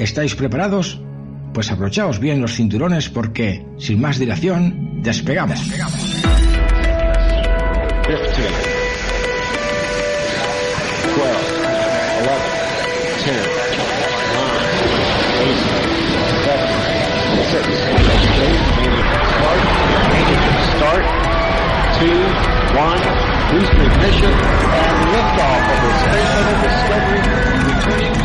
¿Estáis preparados? Pues abrochaos bien los cinturones porque, sin más dilación, despegamos. despegamos. 15, 12, 11, 10, 9, 8, 7, 6, start, 2, 1, booster ignition, and liftoff of the Space Shuttle Discovery, returning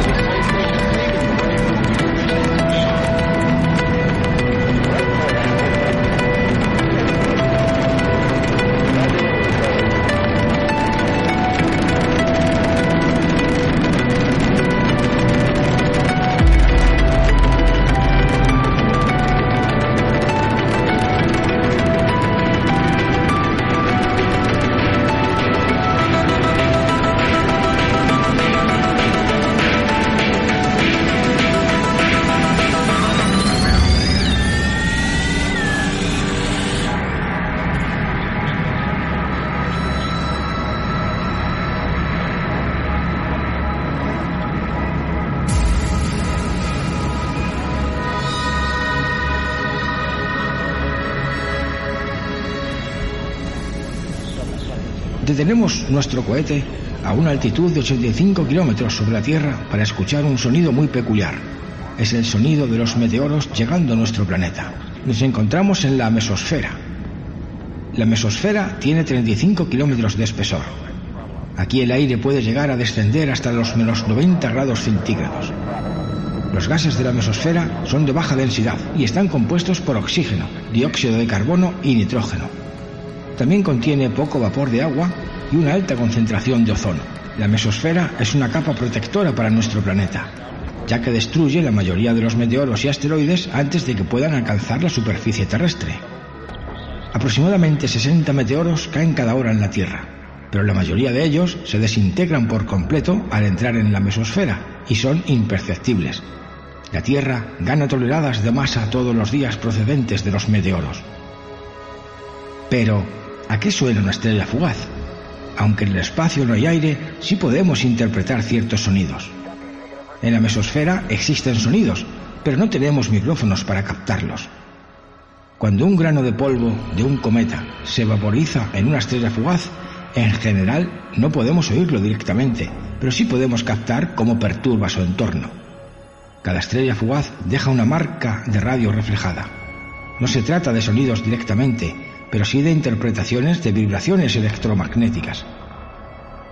Detenemos nuestro cohete a una altitud de 85 kilómetros sobre la Tierra para escuchar un sonido muy peculiar. Es el sonido de los meteoros llegando a nuestro planeta. Nos encontramos en la mesosfera. La mesosfera tiene 35 kilómetros de espesor. Aquí el aire puede llegar a descender hasta los menos 90 grados centígrados. Los gases de la mesosfera son de baja densidad y están compuestos por oxígeno, dióxido de carbono y nitrógeno. También contiene poco vapor de agua y una alta concentración de ozono. La mesosfera es una capa protectora para nuestro planeta, ya que destruye la mayoría de los meteoros y asteroides antes de que puedan alcanzar la superficie terrestre. Aproximadamente 60 meteoros caen cada hora en la Tierra, pero la mayoría de ellos se desintegran por completo al entrar en la mesosfera y son imperceptibles. La Tierra gana toneladas de masa todos los días procedentes de los meteoros. Pero, ¿A qué suena una estrella fugaz? Aunque en el espacio no hay aire, sí podemos interpretar ciertos sonidos. En la mesosfera existen sonidos, pero no tenemos micrófonos para captarlos. Cuando un grano de polvo de un cometa se vaporiza en una estrella fugaz, en general no podemos oírlo directamente, pero sí podemos captar cómo perturba su entorno. Cada estrella fugaz deja una marca de radio reflejada. No se trata de sonidos directamente, pero sí de interpretaciones de vibraciones electromagnéticas.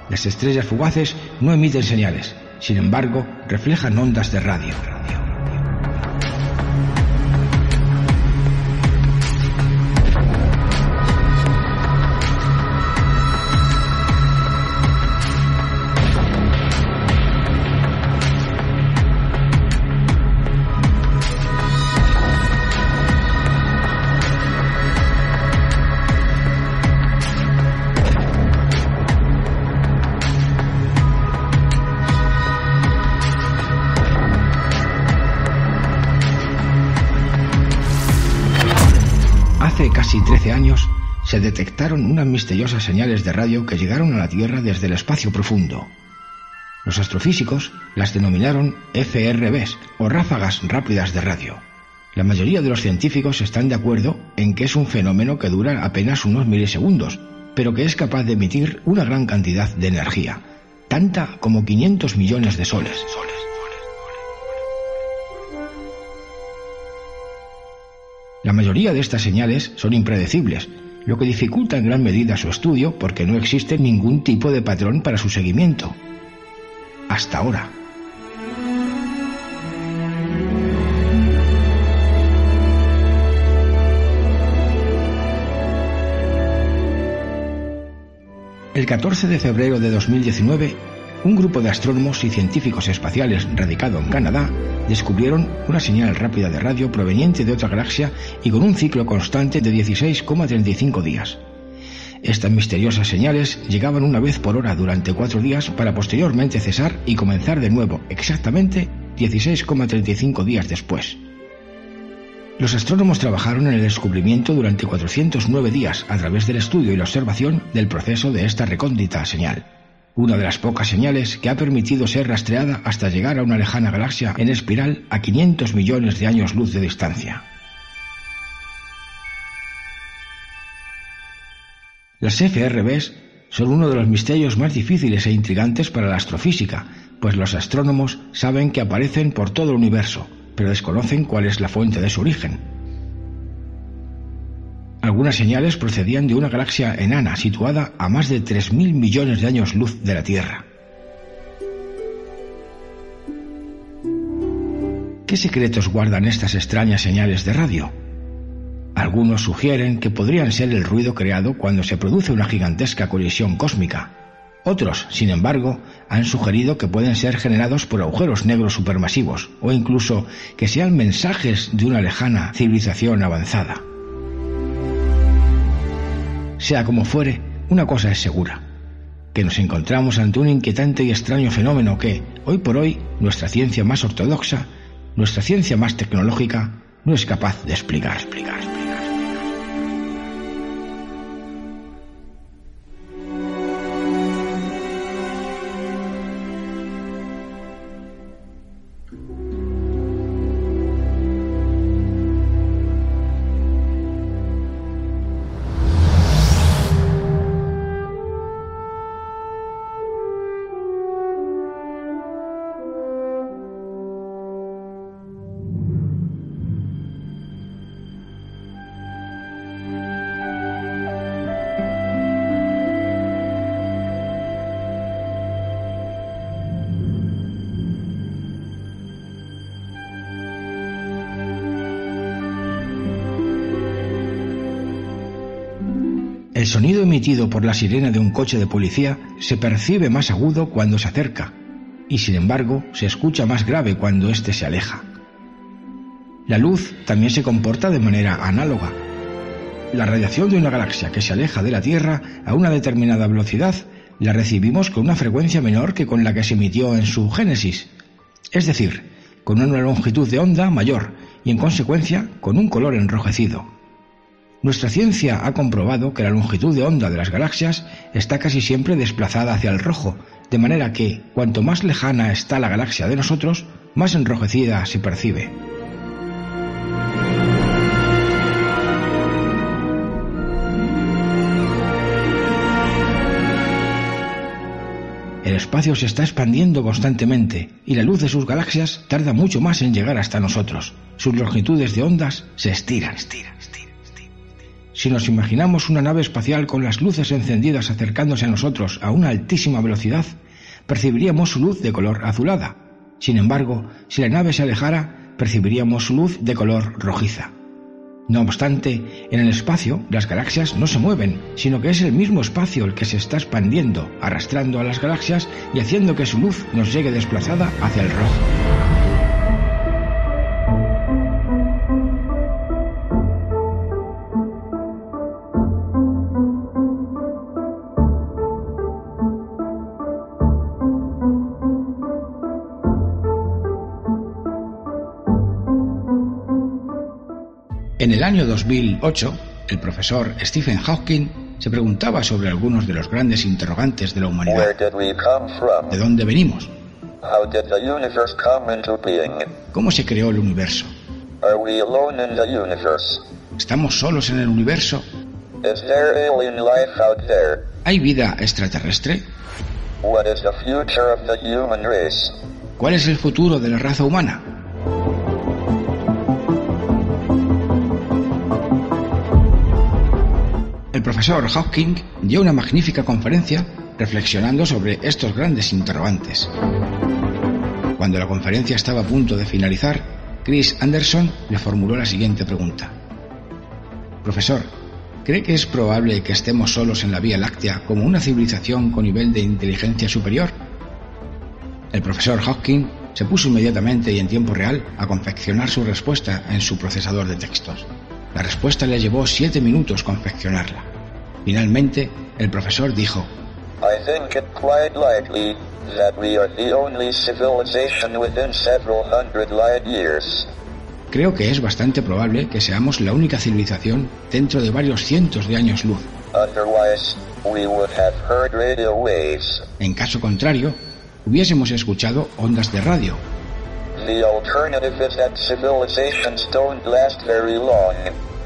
Las estrellas fugaces no emiten señales, sin embargo, reflejan ondas de radio. Casi 13 años, se detectaron unas misteriosas señales de radio que llegaron a la Tierra desde el espacio profundo. Los astrofísicos las denominaron FRBs o ráfagas rápidas de radio. La mayoría de los científicos están de acuerdo en que es un fenómeno que dura apenas unos milisegundos, pero que es capaz de emitir una gran cantidad de energía, tanta como 500 millones de soles. La mayoría de estas señales son impredecibles, lo que dificulta en gran medida su estudio porque no existe ningún tipo de patrón para su seguimiento. Hasta ahora. El 14 de febrero de 2019, un grupo de astrónomos y científicos espaciales radicado en Canadá descubrieron una señal rápida de radio proveniente de otra galaxia y con un ciclo constante de 16,35 días. Estas misteriosas señales llegaban una vez por hora durante cuatro días para posteriormente cesar y comenzar de nuevo exactamente 16,35 días después. Los astrónomos trabajaron en el descubrimiento durante 409 días a través del estudio y la observación del proceso de esta recóndita señal, una de las pocas señales que ha permitido ser rastreada hasta llegar a una lejana galaxia en espiral a 500 millones de años luz de distancia. Las FRBs son uno de los misterios más difíciles e intrigantes para la astrofísica, pues los astrónomos saben que aparecen por todo el universo, pero desconocen cuál es la fuente de su origen. Algunas señales procedían de una galaxia enana situada a más de 3.000 millones de años luz de la Tierra. ¿Qué secretos guardan estas extrañas señales de radio? Algunos sugieren que podrían ser el ruido creado cuando se produce una gigantesca colisión cósmica, otros, sin embargo, han sugerido que pueden ser generados por agujeros negros supermasivos o incluso que sean mensajes de una lejana civilización avanzada. Sea como fuere, una cosa es segura, que nos encontramos ante un inquietante y extraño fenómeno que, hoy por hoy, nuestra ciencia más ortodoxa, nuestra ciencia más tecnológica, no es capaz de explicar. explicar. Sonido emitido por la sirena de un coche de policía se percibe más agudo cuando se acerca y sin embargo se escucha más grave cuando éste se aleja. La luz también se comporta de manera análoga. La radiación de una galaxia que se aleja de la Tierra a una determinada velocidad la recibimos con una frecuencia menor que con la que se emitió en su génesis, es decir, con una longitud de onda mayor y en consecuencia con un color enrojecido. Nuestra ciencia ha comprobado que la longitud de onda de las galaxias está casi siempre desplazada hacia el rojo, de manera que cuanto más lejana está la galaxia de nosotros, más enrojecida se percibe. El espacio se está expandiendo constantemente y la luz de sus galaxias tarda mucho más en llegar hasta nosotros. Sus longitudes de ondas se estiran. estiran. Si nos imaginamos una nave espacial con las luces encendidas acercándose a nosotros a una altísima velocidad, percibiríamos su luz de color azulada. Sin embargo, si la nave se alejara, percibiríamos su luz de color rojiza. No obstante, en el espacio las galaxias no se mueven, sino que es el mismo espacio el que se está expandiendo, arrastrando a las galaxias y haciendo que su luz nos llegue desplazada hacia el rojo. En el año 2008, el profesor Stephen Hawking se preguntaba sobre algunos de los grandes interrogantes de la humanidad. ¿De dónde venimos? ¿Cómo se creó el universo? ¿Estamos solos en el universo? ¿Hay vida extraterrestre? ¿Cuál es el futuro de la raza humana? El profesor Hawking dio una magnífica conferencia reflexionando sobre estos grandes interrogantes. Cuando la conferencia estaba a punto de finalizar, Chris Anderson le formuló la siguiente pregunta. Profesor, ¿cree que es probable que estemos solos en la Vía Láctea como una civilización con nivel de inteligencia superior? El profesor Hawking se puso inmediatamente y en tiempo real a confeccionar su respuesta en su procesador de textos. La respuesta le llevó siete minutos confeccionarla. Finalmente, el profesor dijo, I think it quite likely that we are the only civilization within several hundred light years. Creo que es bastante probable que seamos la única civilización dentro de varios cientos de años luz. Otherwise, we would have heard radio waves. En caso contrario, hubiésemos escuchado ondas de radio. The alternative is that civilizations don't last very long,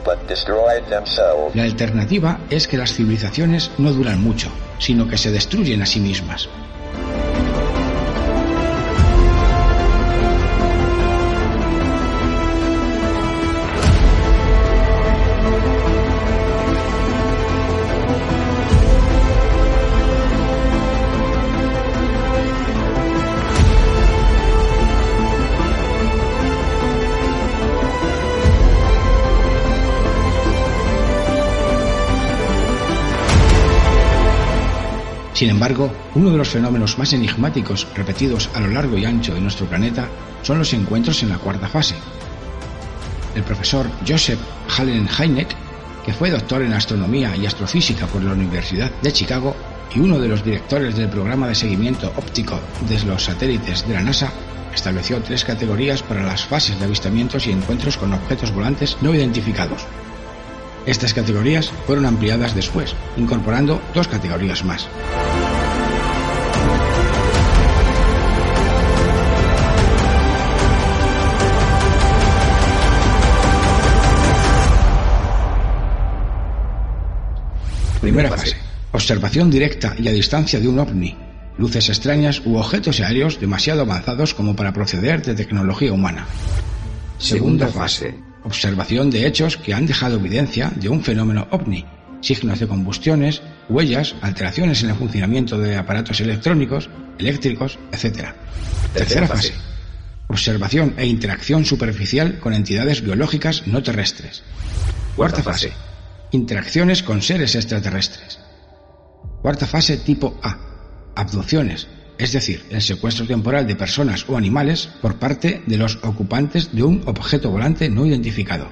but destroy themselves. La alternativa es que las civilizaciones no duran mucho, sino que se destruyen a sí mismas. Sin embargo, uno de los fenómenos más enigmáticos repetidos a lo largo y ancho de nuestro planeta son los encuentros en la cuarta fase. El profesor Joseph Hallen Heineck, que fue doctor en astronomía y astrofísica por la Universidad de Chicago y uno de los directores del programa de seguimiento óptico de los satélites de la NASA, estableció tres categorías para las fases de avistamientos y encuentros con objetos volantes no identificados. Estas categorías fueron ampliadas después, incorporando dos categorías más. Primera fase. Observación directa y a distancia de un ovni, luces extrañas u objetos aéreos demasiado avanzados como para proceder de tecnología humana. Segunda fase. Observación de hechos que han dejado evidencia de un fenómeno ovni, signos de combustiones, huellas, alteraciones en el funcionamiento de aparatos electrónicos, eléctricos, etc. Tercera fase. Observación e interacción superficial con entidades biológicas no terrestres. Cuarta fase. Interacciones con seres extraterrestres. Cuarta fase tipo A. Abducciones, es decir, el secuestro temporal de personas o animales por parte de los ocupantes de un objeto volante no identificado.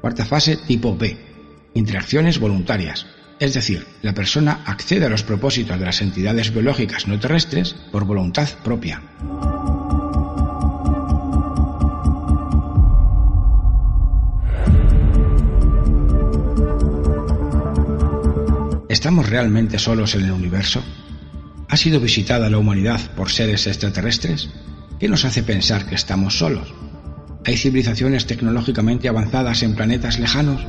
Cuarta fase tipo B. Interacciones voluntarias, es decir, la persona accede a los propósitos de las entidades biológicas no terrestres por voluntad propia. ¿Estamos realmente solos en el universo? ¿Ha sido visitada la humanidad por seres extraterrestres? ¿Qué nos hace pensar que estamos solos? ¿Hay civilizaciones tecnológicamente avanzadas en planetas lejanos?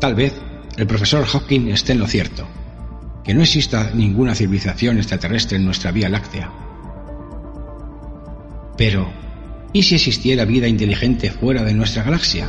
Tal vez el profesor Hawking esté en lo cierto, que no exista ninguna civilización extraterrestre en nuestra Vía Láctea. Pero, ¿y si existiera vida inteligente fuera de nuestra galaxia?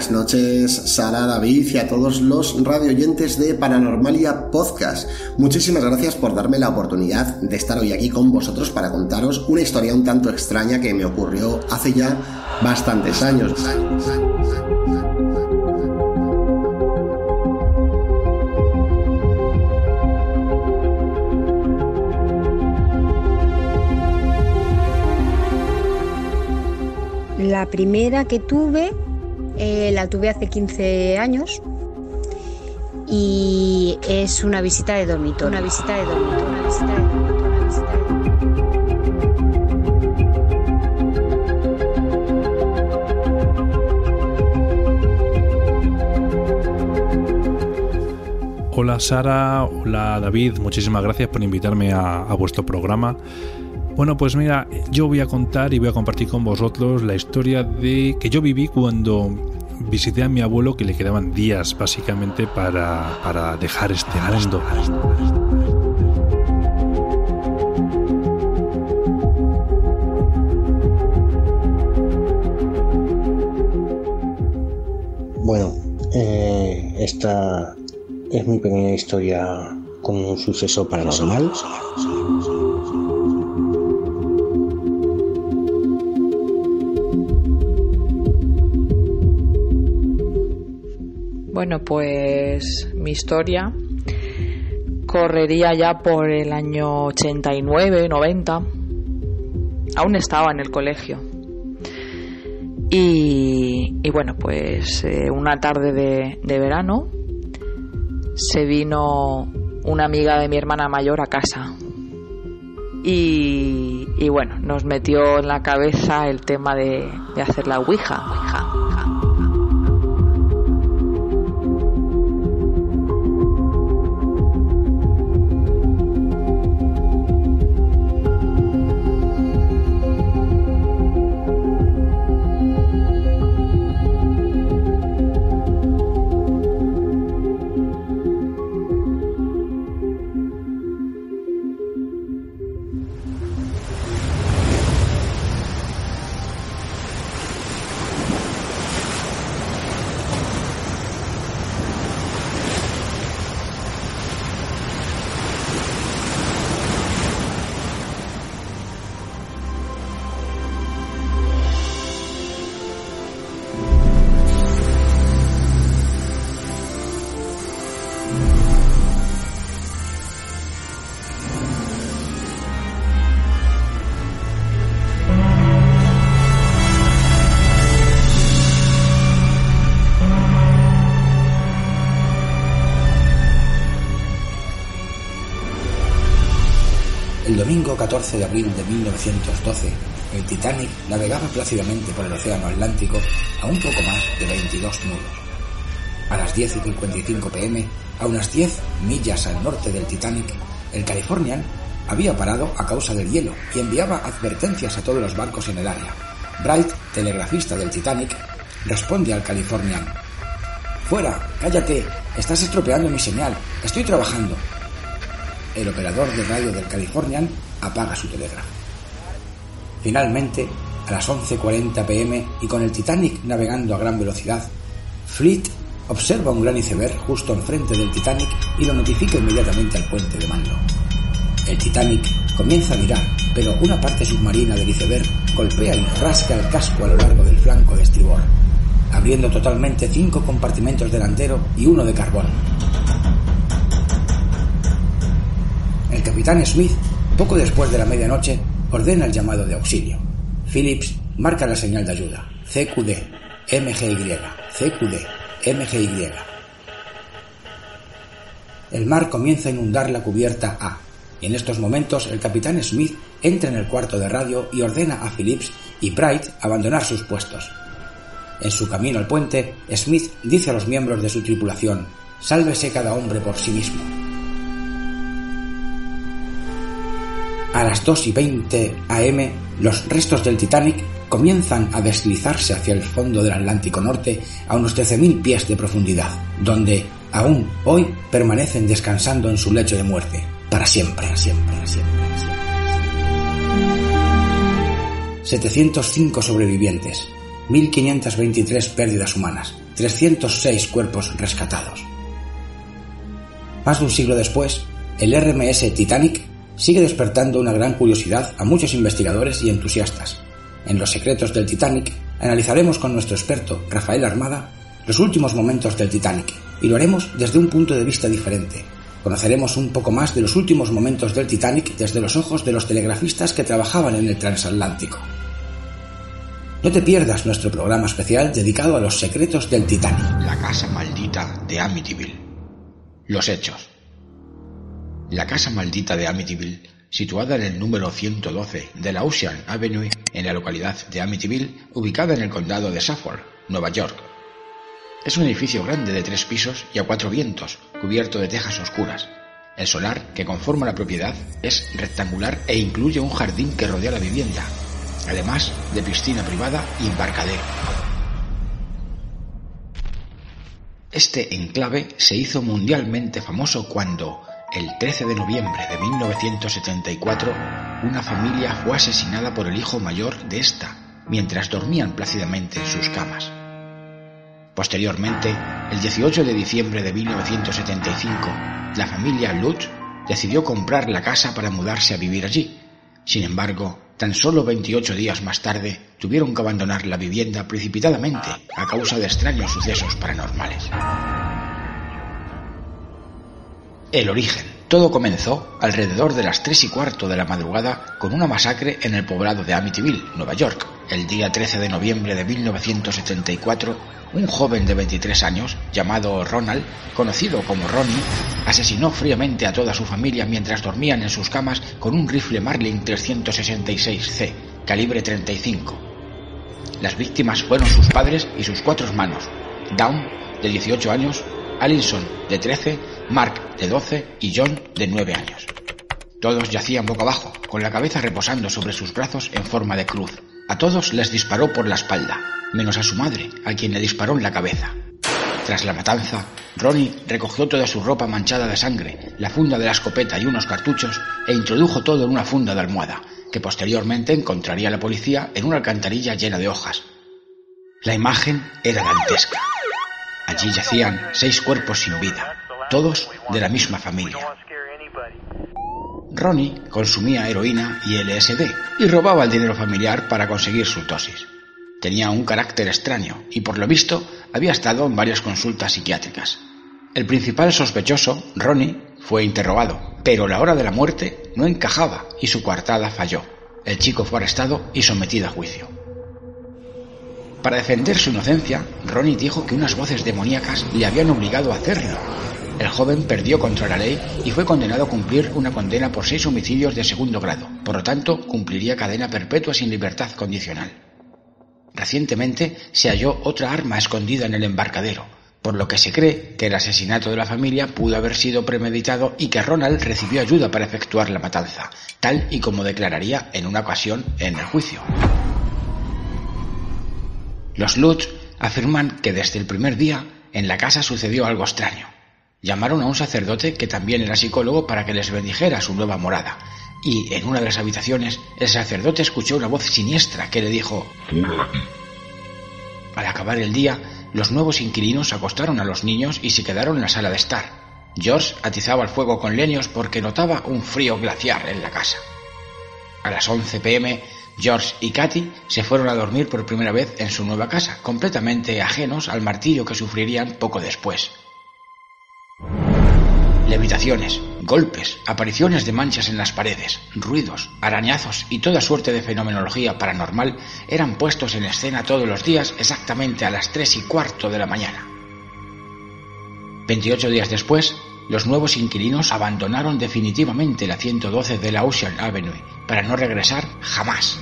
Buenas noches, Sara, David y a todos los radioyentes de Paranormalia Podcast. Muchísimas gracias por darme la oportunidad de estar hoy aquí con vosotros para contaros una historia un tanto extraña que me ocurrió hace ya bastantes años. La primera que tuve eh, la tuve hace 15 años y es una visita de dormitorio. Una visita de dormitorio, una visita de dormitorio. Hola Sara, hola David, muchísimas gracias por invitarme a, vuestro programa. Bueno, pues mira, yo voy a contar y voy a compartir con vosotros la historia de que yo viví cuando visité a mi abuelo que le quedaban días básicamente para, para dejar este mundo. Bueno, eh, esta es mi pequeña historia con un suceso paranormal. Bueno, pues mi historia correría ya por el año 89, 90. Aún estaba en el colegio. Y, y bueno, pues eh, una tarde de, de verano se vino una amiga de mi hermana mayor a casa. Y, y bueno, nos metió en la cabeza el tema de, hacer la Ouija. ouija, 14 de abril de 1912, el Titanic navegaba plácidamente por el Océano Atlántico a un poco más de 22 nudos. A las 10 y 55 pm, a unas 10 millas al norte del Titanic, el Californian había parado a causa del hielo y enviaba advertencias a todos los barcos en el área. Bright, telegrafista del Titanic, responde al Californian. Fuera, cállate, estás estropeando mi señal, estoy trabajando. El operador de radio del Californian apaga su telégrafo. Finalmente, a las 11.40 pm y con el Titanic navegando a gran velocidad, Fleet observa un gran iceberg justo enfrente del Titanic y lo notifica inmediatamente al puente de mando. El Titanic comienza a virar, pero una parte submarina del iceberg golpea y rasca el casco a lo largo del flanco de estribor, abriendo totalmente cinco compartimentos delantero y uno de carbón. El capitán Smith, poco después de la medianoche, ordena el llamado de auxilio. Phillips marca la señal de ayuda. CQD, MGY, CQD, MGY. El mar comienza a inundar la cubierta A, y en estos momentos el capitán Smith entra en el cuarto de radio y ordena a Phillips y Bright abandonar sus puestos. En su camino al puente, Smith dice a los miembros de su tripulación, sálvese cada hombre por sí mismo. A las 2 y 20 am, los restos del Titanic comienzan a deslizarse hacia el fondo del Atlántico Norte a unos 13.000 pies de profundidad, donde aún hoy permanecen descansando en su lecho de muerte, para siempre, siempre, siempre. siempre. 705 sobrevivientes, 1.523 pérdidas humanas, 306 cuerpos rescatados. Más de un siglo después, el RMS Titanic sigue despertando una gran curiosidad a muchos investigadores y entusiastas. En Los secretos del Titanic analizaremos con nuestro experto Rafael Armada los últimos momentos del Titanic y lo haremos desde un punto de vista diferente. Conoceremos un poco más de los últimos momentos del Titanic desde los ojos de los telegrafistas que trabajaban en el transatlántico. No te pierdas nuestro programa especial dedicado a los secretos del Titanic. La casa maldita de Amityville. Los hechos. La casa maldita de Amityville, situada en el número 112 de la Ocean Avenue, en la localidad de Amityville, ubicada en el condado de Suffolk, Nueva York. Es un edificio grande de tres pisos y a cuatro vientos, cubierto de tejas oscuras. El solar que conforma la propiedad es rectangular e incluye un jardín que rodea la vivienda, además de piscina privada y embarcadero. Este enclave se hizo mundialmente famoso cuando, el 13 de noviembre de 1974, una familia fue asesinada por el hijo mayor de esta, mientras dormían plácidamente en sus camas. Posteriormente, el 18 de diciembre de 1975, la familia Lutz decidió comprar la casa para mudarse a vivir allí. Sin embargo, tan solo 28 días más tarde tuvieron que abandonar la vivienda precipitadamente a causa de extraños sucesos paranormales. El origen. Todo comenzó alrededor de las 3 y cuarto de la madrugada con una masacre en el poblado de Amityville, Nueva York. El día 13 de noviembre de 1974, un joven de 23 años, llamado Ronald, conocido como Ronnie, asesinó fríamente a toda su familia mientras dormían en sus camas con un rifle Marlin 366C, calibre 35. Las víctimas fueron sus padres y sus cuatro hermanos, Dawn, de 18 años, Allison, de 13, Mark, de 12 y John, de 9 años. Todos yacían boca abajo, con la cabeza reposando sobre sus brazos en forma de cruz. A todos les disparó por la espalda, menos a su madre, a quien le disparó en la cabeza. Tras la matanza, Ronnie recogió toda su ropa manchada de sangre, la funda de la escopeta y unos cartuchos e introdujo todo en una funda de almohada, que posteriormente encontraría la policía en una alcantarilla llena de hojas. La imagen era dantesca. Allí yacían seis cuerpos sin vida, todos de la misma familia. Ronnie consumía heroína y LSD y robaba el dinero familiar para conseguir su dosis. Tenía un carácter extraño y por lo visto había estado en varias consultas psiquiátricas. El principal sospechoso, Ronnie, fue interrogado, pero la hora de la muerte no encajaba y su coartada falló. El chico fue arrestado y sometido a juicio. Para defender su inocencia, Ronnie dijo que unas voces demoníacas le habían obligado a hacerlo. El joven perdió contra la ley y fue condenado a cumplir una condena por seis homicidios de segundo grado. Por lo tanto, cumpliría cadena perpetua sin libertad condicional. Recientemente se halló otra arma escondida en el embarcadero, por lo que se cree que el asesinato de la familia pudo haber sido premeditado y que Ronald recibió ayuda para efectuar la matanza, tal y como declararía en una ocasión en el juicio. Los Lutz afirman que desde el primer día en la casa sucedió algo extraño. Llamaron a un sacerdote que también era psicólogo para que les bendijera su nueva morada. Y en una de las habitaciones el sacerdote escuchó una voz siniestra que le dijo Al acabar el día, los nuevos inquilinos acostaron a los niños y se quedaron en la sala de estar. George atizaba el fuego con leños porque notaba un frío glaciar en la casa. A las 11 pm, George y Katy se fueron a dormir por primera vez en su nueva casa, completamente ajenos al martillo que sufrirían poco después. Levitaciones, golpes, apariciones de manchas en las paredes, ruidos, arañazos y toda suerte de fenomenología paranormal eran puestos en escena todos los días exactamente a las tres y cuarto de la mañana. 28 días después, los nuevos inquilinos abandonaron definitivamente la 112 de la Ocean Avenue para no regresar jamás.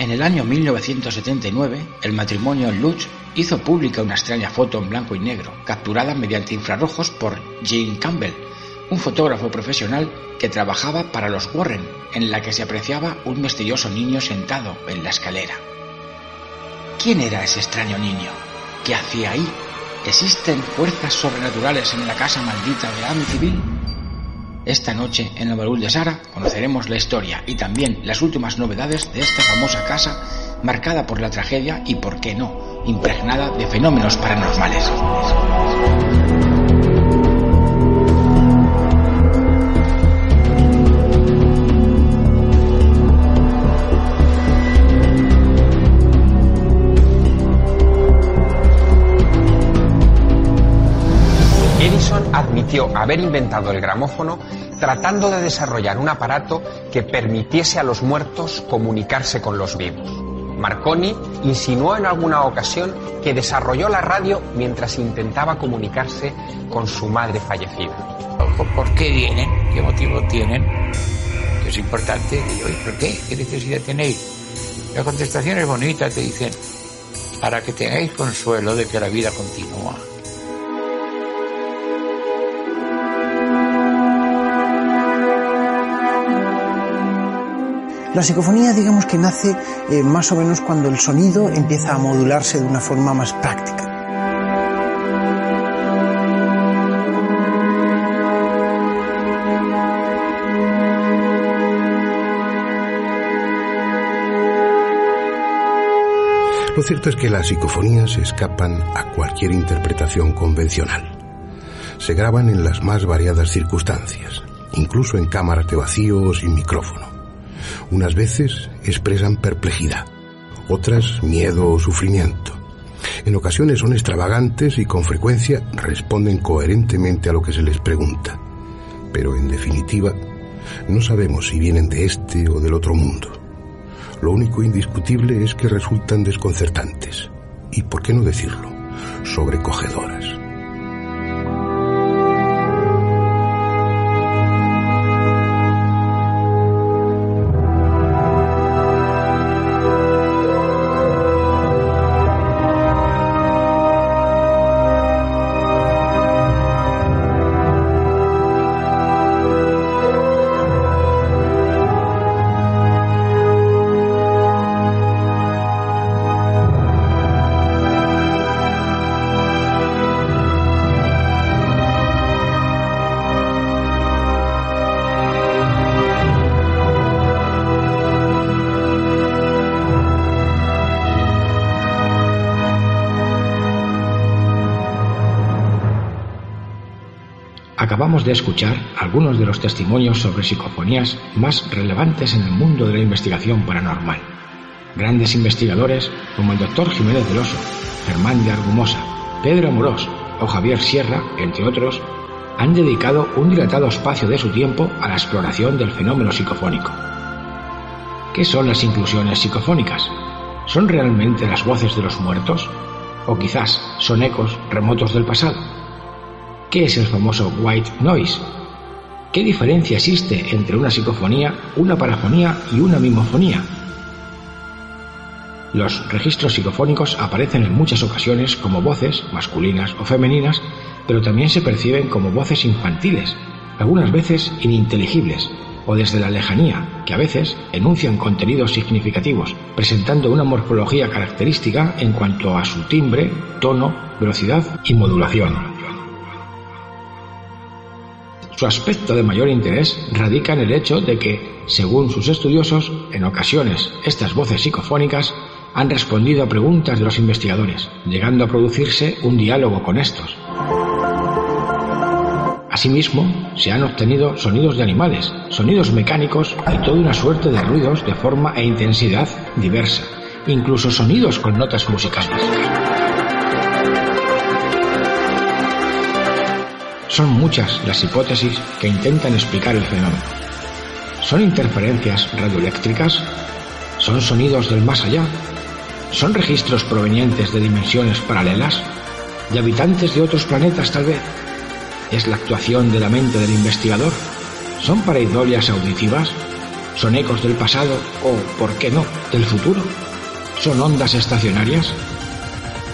En el año 1979, el matrimonio Lutz hizo pública una extraña foto en blanco y negro, capturada mediante infrarrojos por Jane Campbell, un fotógrafo profesional que trabajaba para los Warren, en la que se apreciaba un misterioso niño sentado en la escalera. ¿Quién era ese extraño niño? ¿Qué hacía ahí? ¿Existen fuerzas sobrenaturales en la casa maldita de Amityville? Esta noche en el baúl de Sara conoceremos la historia y también las últimas novedades de esta famosa casa marcada por la tragedia y, por qué no, impregnada de fenómenos paranormales. Haber inventado el gramófono tratando de desarrollar un aparato que permitiese a los muertos comunicarse con los vivos. Marconi insinuó en alguna ocasión que desarrolló la radio mientras intentaba comunicarse con su madre fallecida. ¿Por qué vienen? ¿Qué motivo tienen? Es importante. ¿Por qué? ¿Qué necesidad tenéis? La contestación es bonita, te dicen, para que tengáis consuelo de que la vida continúa. La psicofonía digamos que nace eh, más o menos cuando el sonido empieza a modularse de una forma más práctica. Lo cierto es que las psicofonías escapan a cualquier interpretación convencional. Se graban en las más variadas circunstancias, incluso en cámaras de vacío o sin micrófono. Unas veces expresan perplejidad, otras miedo o sufrimiento. En ocasiones son extravagantes y con frecuencia responden coherentemente a lo que se les pregunta. Pero en definitiva, no sabemos si vienen de este o del otro mundo. Lo único indiscutible es que resultan desconcertantes y, por qué no decirlo, sobrecogedoras. De escuchar algunos de los testimonios sobre psicofonías más relevantes en el mundo de la investigación paranormal. Grandes investigadores como el doctor Jiménez del Oso, Germán de Argumosa, Pedro Amorós o Javier Sierra, entre otros, han dedicado un dilatado espacio de su tiempo a la exploración del fenómeno psicofónico. ¿Qué son las inclusiones psicofónicas? ¿Son realmente las voces de los muertos? ¿O quizás son ecos remotos del pasado? ¿Qué es el famoso white noise? ¿Qué diferencia existe entre una psicofonía, una parafonía y una mimofonía? Los registros psicofónicos aparecen en muchas ocasiones como voces masculinas o femeninas, pero también se perciben como voces infantiles, algunas veces ininteligibles, o desde la lejanía, que a veces enuncian contenidos significativos, presentando una morfología característica en cuanto a su timbre, tono, velocidad y modulación. Su aspecto de mayor interés radica en el hecho de que, según sus estudiosos, en ocasiones estas voces psicofónicas han respondido a preguntas de los investigadores, llegando a producirse un diálogo con estos. Asimismo, se han obtenido sonidos de animales, sonidos mecánicos y toda una suerte de ruidos de forma e intensidad diversa, incluso sonidos con notas musicales. Son muchas las hipótesis que intentan explicar el fenómeno. ¿Son interferencias radioeléctricas? ¿Son sonidos del más allá? ¿Son registros provenientes de dimensiones paralelas? ¿De habitantes de otros planetas tal vez? ¿Es la actuación de la mente del investigador? ¿Son pareidolias auditivas? ¿Son ecos del pasado o, por qué no, del futuro? ¿Son ondas estacionarias?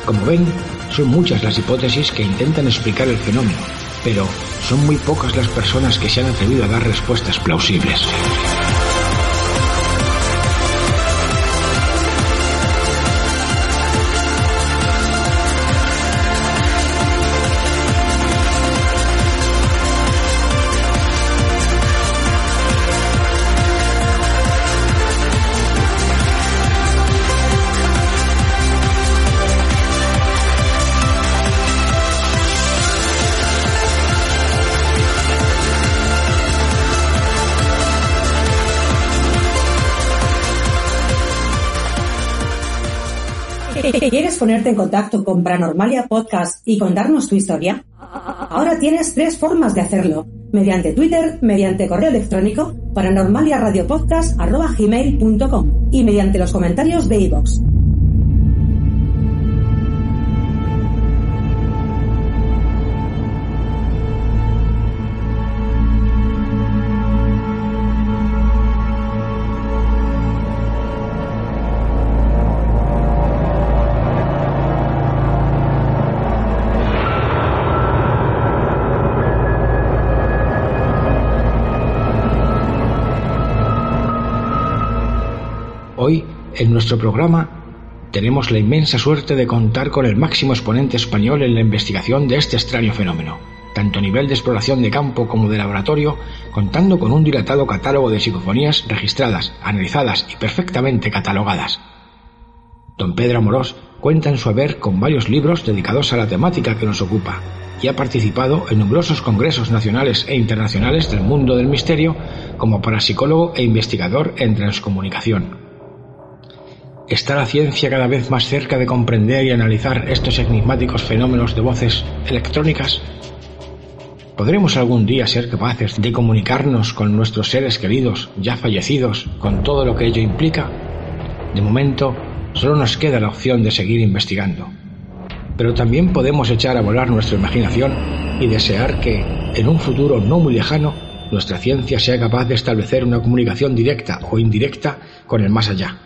Como ven, son muchas las hipótesis que intentan explicar el fenómeno, pero son muy pocas las personas que se han atrevido a dar respuestas plausibles. ¿Quieres ponerte en contacto con Paranormalia Podcast y contarnos tu historia? Ahora tienes tres formas de hacerlo. Mediante Twitter, mediante correo electrónico, paranormaliaradiopodcast.com y mediante los comentarios de iVoox. Nuestro programa tenemos la inmensa suerte de contar con el máximo exponente español en la investigación de este extraño fenómeno, tanto a nivel de exploración de campo como de laboratorio, contando con un dilatado catálogo de psicofonías registradas, analizadas y perfectamente catalogadas. Don Pedro Amorós cuenta en su haber con varios libros dedicados a la temática que nos ocupa y ha participado en numerosos congresos nacionales e internacionales del mundo del misterio como parapsicólogo e investigador en transcomunicación. ¿Está la ciencia cada vez más cerca de comprender y analizar estos enigmáticos fenómenos de voces electrónicas? ¿Podremos algún día ser capaces de comunicarnos con nuestros seres queridos ya fallecidos con todo lo que ello implica? De momento, solo nos queda la opción de seguir investigando. Pero también podemos echar a volar nuestra imaginación y desear que, en un futuro no muy lejano, nuestra ciencia sea capaz de establecer una comunicación directa o indirecta con el más allá.